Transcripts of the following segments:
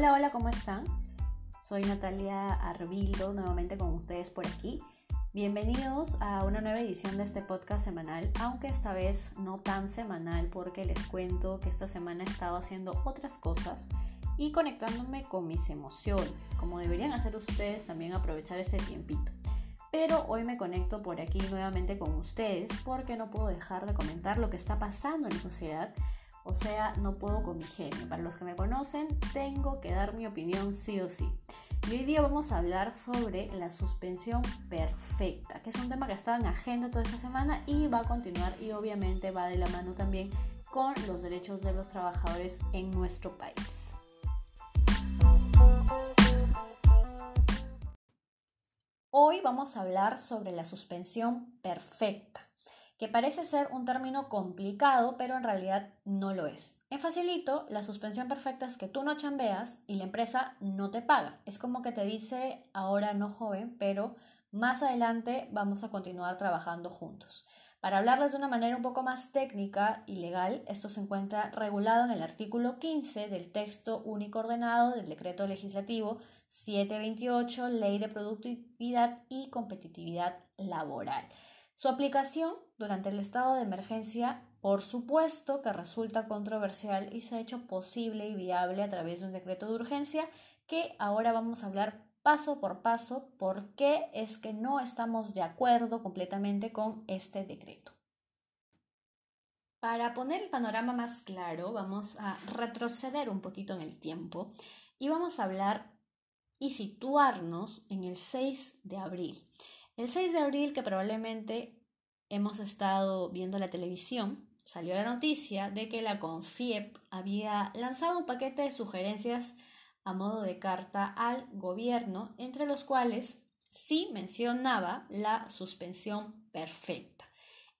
Hola, hola, ¿cómo están? Soy Natalia Arbildo, nuevamente con ustedes por aquí. Bienvenidos a una nueva edición de este podcast semanal, aunque esta vez no tan semanal porque les cuento que esta semana he estado haciendo otras cosas y conectándome con mis emociones, como deberían hacer ustedes también aprovechar este tiempito. Pero hoy me conecto por aquí nuevamente con ustedes porque no puedo dejar de comentar lo que está pasando en la sociedad o sea, no puedo con mi genio. Para los que me conocen, tengo que dar mi opinión sí o sí. Y hoy día vamos a hablar sobre la suspensión perfecta, que es un tema que ha estado en agenda toda esta semana y va a continuar y obviamente va de la mano también con los derechos de los trabajadores en nuestro país. Hoy vamos a hablar sobre la suspensión perfecta que parece ser un término complicado, pero en realidad no lo es. En Facilito, la suspensión perfecta es que tú no chambeas y la empresa no te paga. Es como que te dice, ahora no joven, pero más adelante vamos a continuar trabajando juntos. Para hablarles de una manera un poco más técnica y legal, esto se encuentra regulado en el artículo 15 del texto único ordenado del decreto legislativo 728, Ley de Productividad y Competitividad Laboral. Su aplicación durante el estado de emergencia, por supuesto que resulta controversial y se ha hecho posible y viable a través de un decreto de urgencia que ahora vamos a hablar paso por paso por qué es que no estamos de acuerdo completamente con este decreto. Para poner el panorama más claro, vamos a retroceder un poquito en el tiempo y vamos a hablar y situarnos en el 6 de abril. El 6 de abril, que probablemente hemos estado viendo la televisión, salió la noticia de que la CONFIEP había lanzado un paquete de sugerencias a modo de carta al gobierno, entre los cuales sí mencionaba la suspensión perfecta.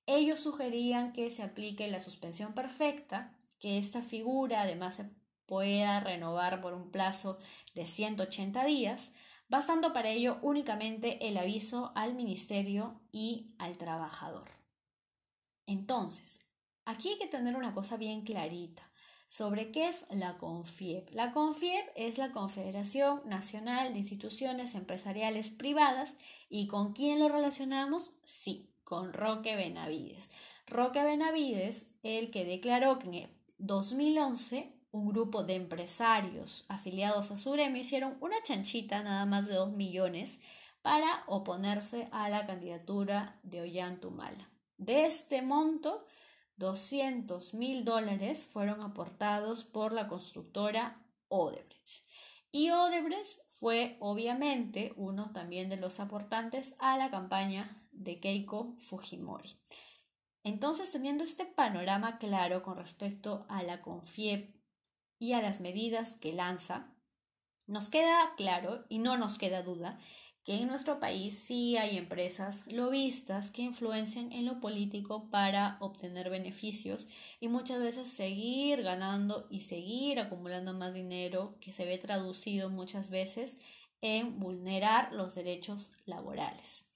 Ellos sugerían que se aplique la suspensión perfecta, que esta figura además se pueda renovar por un plazo de 180 días, basando para ello únicamente el aviso al ministerio y al trabajador. Entonces, aquí hay que tener una cosa bien clarita sobre qué es la CONFIEP. La CONFIEP es la Confederación Nacional de Instituciones Empresariales Privadas y con quién lo relacionamos? Sí, con Roque Benavides. Roque Benavides, el que declaró que en 2011 un grupo de empresarios afiliados a su hicieron una chanchita nada más de 2 millones para oponerse a la candidatura de Ollantumala. De este monto, 200 mil dólares fueron aportados por la constructora Odebrecht. Y Odebrecht fue obviamente uno también de los aportantes a la campaña de Keiko Fujimori. Entonces, teniendo este panorama claro con respecto a la CONFIEP y a las medidas que lanza, nos queda claro y no nos queda duda que en nuestro país sí hay empresas lobistas que influencian en lo político para obtener beneficios y muchas veces seguir ganando y seguir acumulando más dinero que se ve traducido muchas veces en vulnerar los derechos laborales.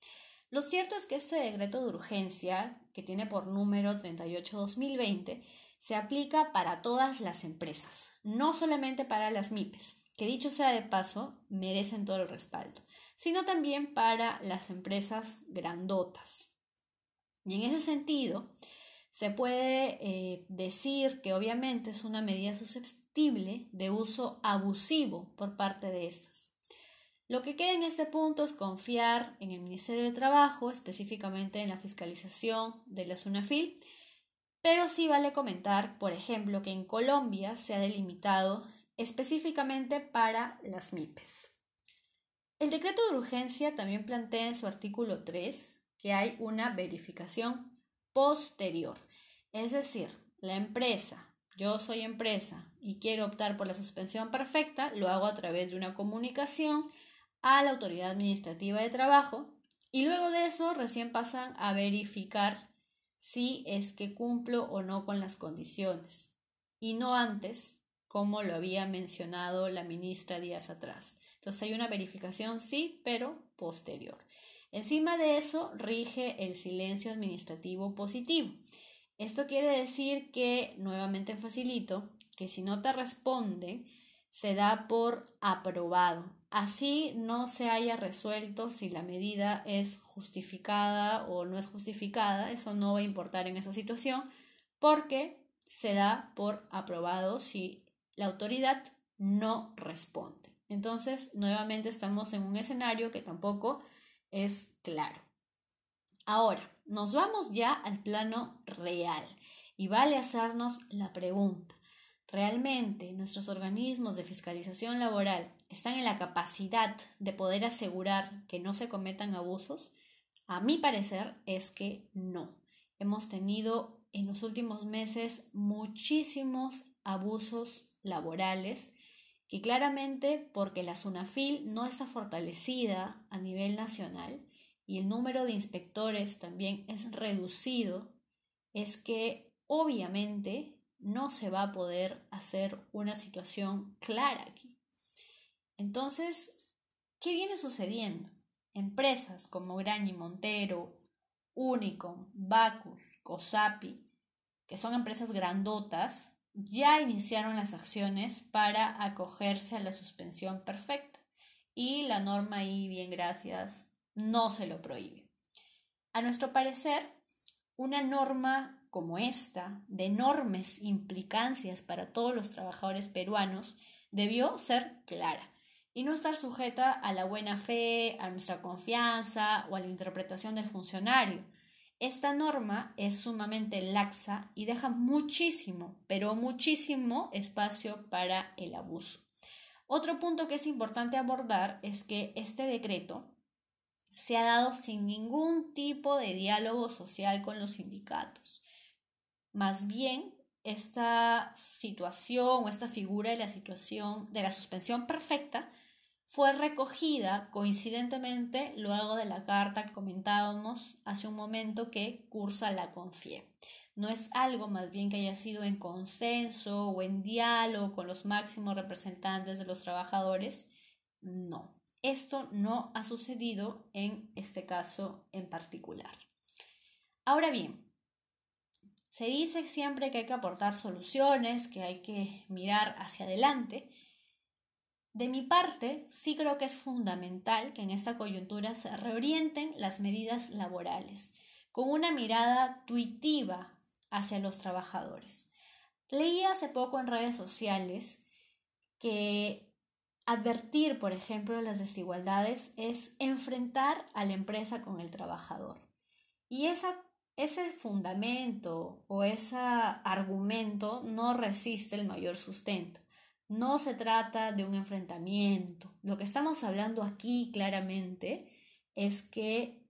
Lo cierto es que este decreto de urgencia, que tiene por número 38-2020, se aplica para todas las empresas, no solamente para las MIPES, que dicho sea de paso, merecen todo el respaldo, sino también para las empresas grandotas. Y en ese sentido, se puede eh, decir que obviamente es una medida susceptible de uso abusivo por parte de estas. Lo que queda en este punto es confiar en el Ministerio de Trabajo, específicamente en la fiscalización de la SUNAFIL, pero sí vale comentar, por ejemplo, que en Colombia se ha delimitado específicamente para las MIPES. El decreto de urgencia también plantea en su artículo 3 que hay una verificación posterior, es decir, la empresa, yo soy empresa y quiero optar por la suspensión perfecta, lo hago a través de una comunicación a la autoridad administrativa de trabajo y luego de eso recién pasan a verificar si es que cumplo o no con las condiciones, y no antes, como lo había mencionado la ministra días atrás. Entonces hay una verificación, sí, pero posterior. Encima de eso rige el silencio administrativo positivo. Esto quiere decir que, nuevamente facilito, que si no te responden, se da por aprobado. Así no se haya resuelto si la medida es justificada o no es justificada, eso no va a importar en esa situación porque se da por aprobado si la autoridad no responde. Entonces, nuevamente estamos en un escenario que tampoco es claro. Ahora, nos vamos ya al plano real y vale hacernos la pregunta. ¿Realmente nuestros organismos de fiscalización laboral están en la capacidad de poder asegurar que no se cometan abusos? A mi parecer es que no. Hemos tenido en los últimos meses muchísimos abusos laborales que claramente porque la SUNAFIL no está fortalecida a nivel nacional y el número de inspectores también es reducido, es que obviamente no se va a poder hacer una situación clara aquí. Entonces, ¿qué viene sucediendo? Empresas como Grañi Montero, Unicom, Bacus, Cosapi, que son empresas grandotas, ya iniciaron las acciones para acogerse a la suspensión perfecta y la norma ahí, bien gracias, no se lo prohíbe. A nuestro parecer, una norma como esta, de enormes implicancias para todos los trabajadores peruanos, debió ser clara y no estar sujeta a la buena fe, a nuestra confianza o a la interpretación del funcionario. Esta norma es sumamente laxa y deja muchísimo, pero muchísimo espacio para el abuso. Otro punto que es importante abordar es que este decreto se ha dado sin ningún tipo de diálogo social con los sindicatos. Más bien, esta situación o esta figura de la situación de la suspensión perfecta fue recogida coincidentemente luego de la carta que comentábamos hace un momento que cursa la CONFIE. No es algo más bien que haya sido en consenso o en diálogo con los máximos representantes de los trabajadores. No, esto no ha sucedido en este caso en particular. Ahora bien, se dice siempre que hay que aportar soluciones, que hay que mirar hacia adelante. De mi parte, sí creo que es fundamental que en esta coyuntura se reorienten las medidas laborales, con una mirada tuitiva hacia los trabajadores. Leí hace poco en redes sociales que advertir, por ejemplo, las desigualdades es enfrentar a la empresa con el trabajador. Y esa ese fundamento o ese argumento no resiste el mayor sustento. No se trata de un enfrentamiento. Lo que estamos hablando aquí claramente es que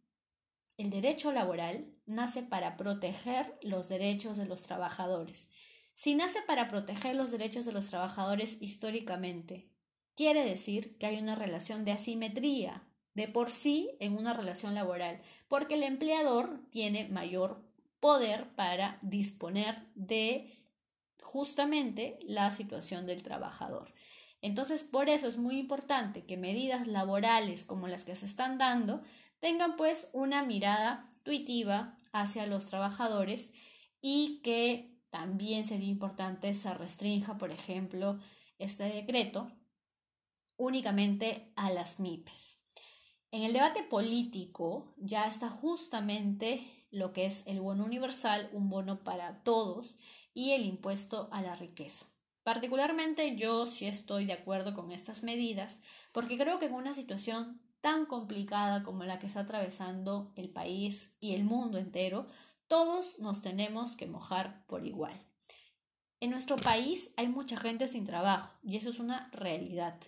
el derecho laboral nace para proteger los derechos de los trabajadores. Si nace para proteger los derechos de los trabajadores históricamente, quiere decir que hay una relación de asimetría de por sí en una relación laboral, porque el empleador tiene mayor poder para disponer de justamente la situación del trabajador. Entonces, por eso es muy importante que medidas laborales como las que se están dando tengan pues una mirada tuitiva hacia los trabajadores y que también sería importante se restrinja, por ejemplo, este decreto únicamente a las MIPES. En el debate político ya está justamente lo que es el bono universal, un bono para todos, y el impuesto a la riqueza. Particularmente yo sí estoy de acuerdo con estas medidas porque creo que en una situación tan complicada como la que está atravesando el país y el mundo entero, todos nos tenemos que mojar por igual. En nuestro país hay mucha gente sin trabajo y eso es una realidad.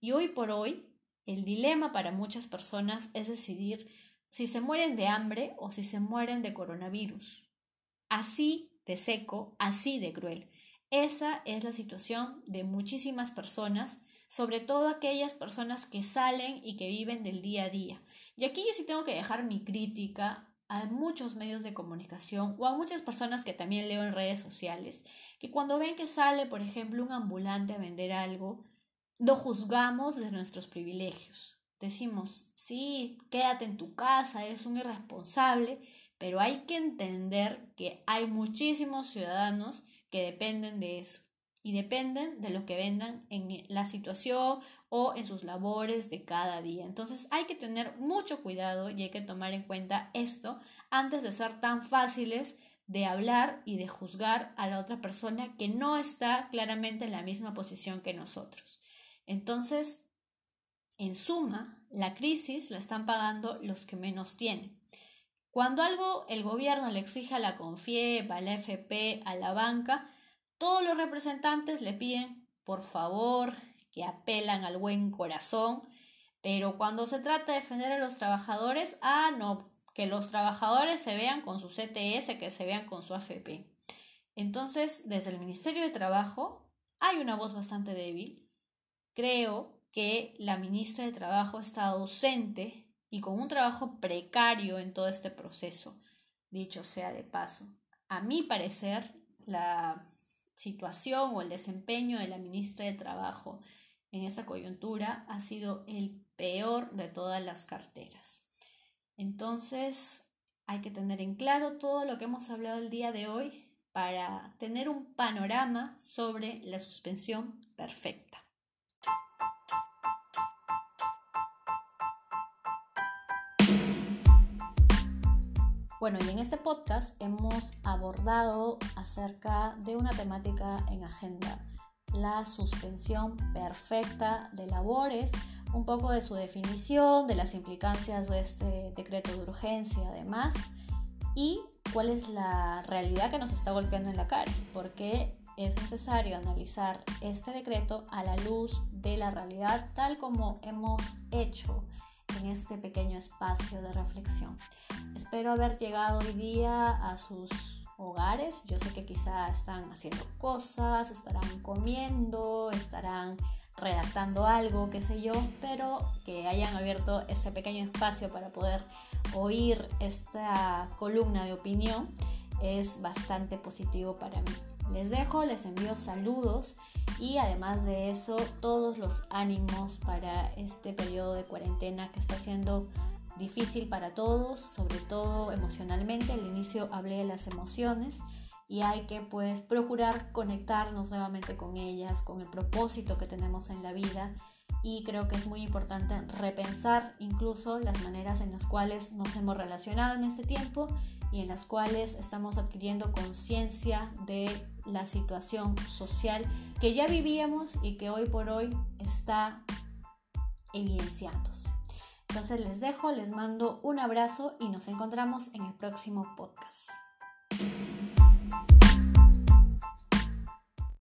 Y hoy por hoy el dilema para muchas personas es decidir si se mueren de hambre o si se mueren de coronavirus. Así de seco, así de cruel. Esa es la situación de muchísimas personas, sobre todo aquellas personas que salen y que viven del día a día. Y aquí yo sí tengo que dejar mi crítica a muchos medios de comunicación o a muchas personas que también leo en redes sociales, que cuando ven que sale, por ejemplo, un ambulante a vender algo, lo juzgamos de nuestros privilegios. Decimos, sí, quédate en tu casa, eres un irresponsable, pero hay que entender que hay muchísimos ciudadanos que dependen de eso. y dependen de lo que vendan en la situación o en sus labores de cada día. Entonces hay que tener mucho cuidado y hay que tomar en cuenta esto antes de ser tan fáciles de hablar y de juzgar a la otra persona que no está claramente en la misma posición que nosotros. Entonces, en suma, la crisis la están pagando los que menos tienen. Cuando algo el gobierno le exige a la CONFIEP, a la FP, a la banca, todos los representantes le piden, por favor, que apelan al buen corazón, pero cuando se trata de defender a los trabajadores, ah, no, que los trabajadores se vean con su CTS, que se vean con su AFP. Entonces, desde el Ministerio de Trabajo hay una voz bastante débil. Creo que la ministra de Trabajo está ausente y con un trabajo precario en todo este proceso, dicho sea de paso. A mi parecer, la situación o el desempeño de la ministra de Trabajo en esta coyuntura ha sido el peor de todas las carteras. Entonces, hay que tener en claro todo lo que hemos hablado el día de hoy para tener un panorama sobre la suspensión perfecta. Bueno, y en este podcast hemos abordado acerca de una temática en agenda, la suspensión perfecta de labores un poco de su definición, de las implicancias de este decreto de urgencia además y cuál es la realidad que nos está golpeando en la cara, porque es necesario analizar este decreto a la luz de la realidad tal como hemos hecho en este pequeño espacio de reflexión. Espero haber llegado hoy día a sus hogares. Yo sé que quizá están haciendo cosas, estarán comiendo, estarán redactando algo, qué sé yo, pero que hayan abierto ese pequeño espacio para poder oír esta columna de opinión es bastante positivo para mí. Les dejo, les envío saludos y además de eso todos los ánimos para este periodo de cuarentena que está siendo difícil para todos, sobre todo emocionalmente. Al inicio hablé de las emociones y hay que pues procurar conectarnos nuevamente con ellas, con el propósito que tenemos en la vida y creo que es muy importante repensar incluso las maneras en las cuales nos hemos relacionado en este tiempo y en las cuales estamos adquiriendo conciencia de la situación social que ya vivíamos y que hoy por hoy está evidenciándose. Entonces les dejo, les mando un abrazo y nos encontramos en el próximo podcast.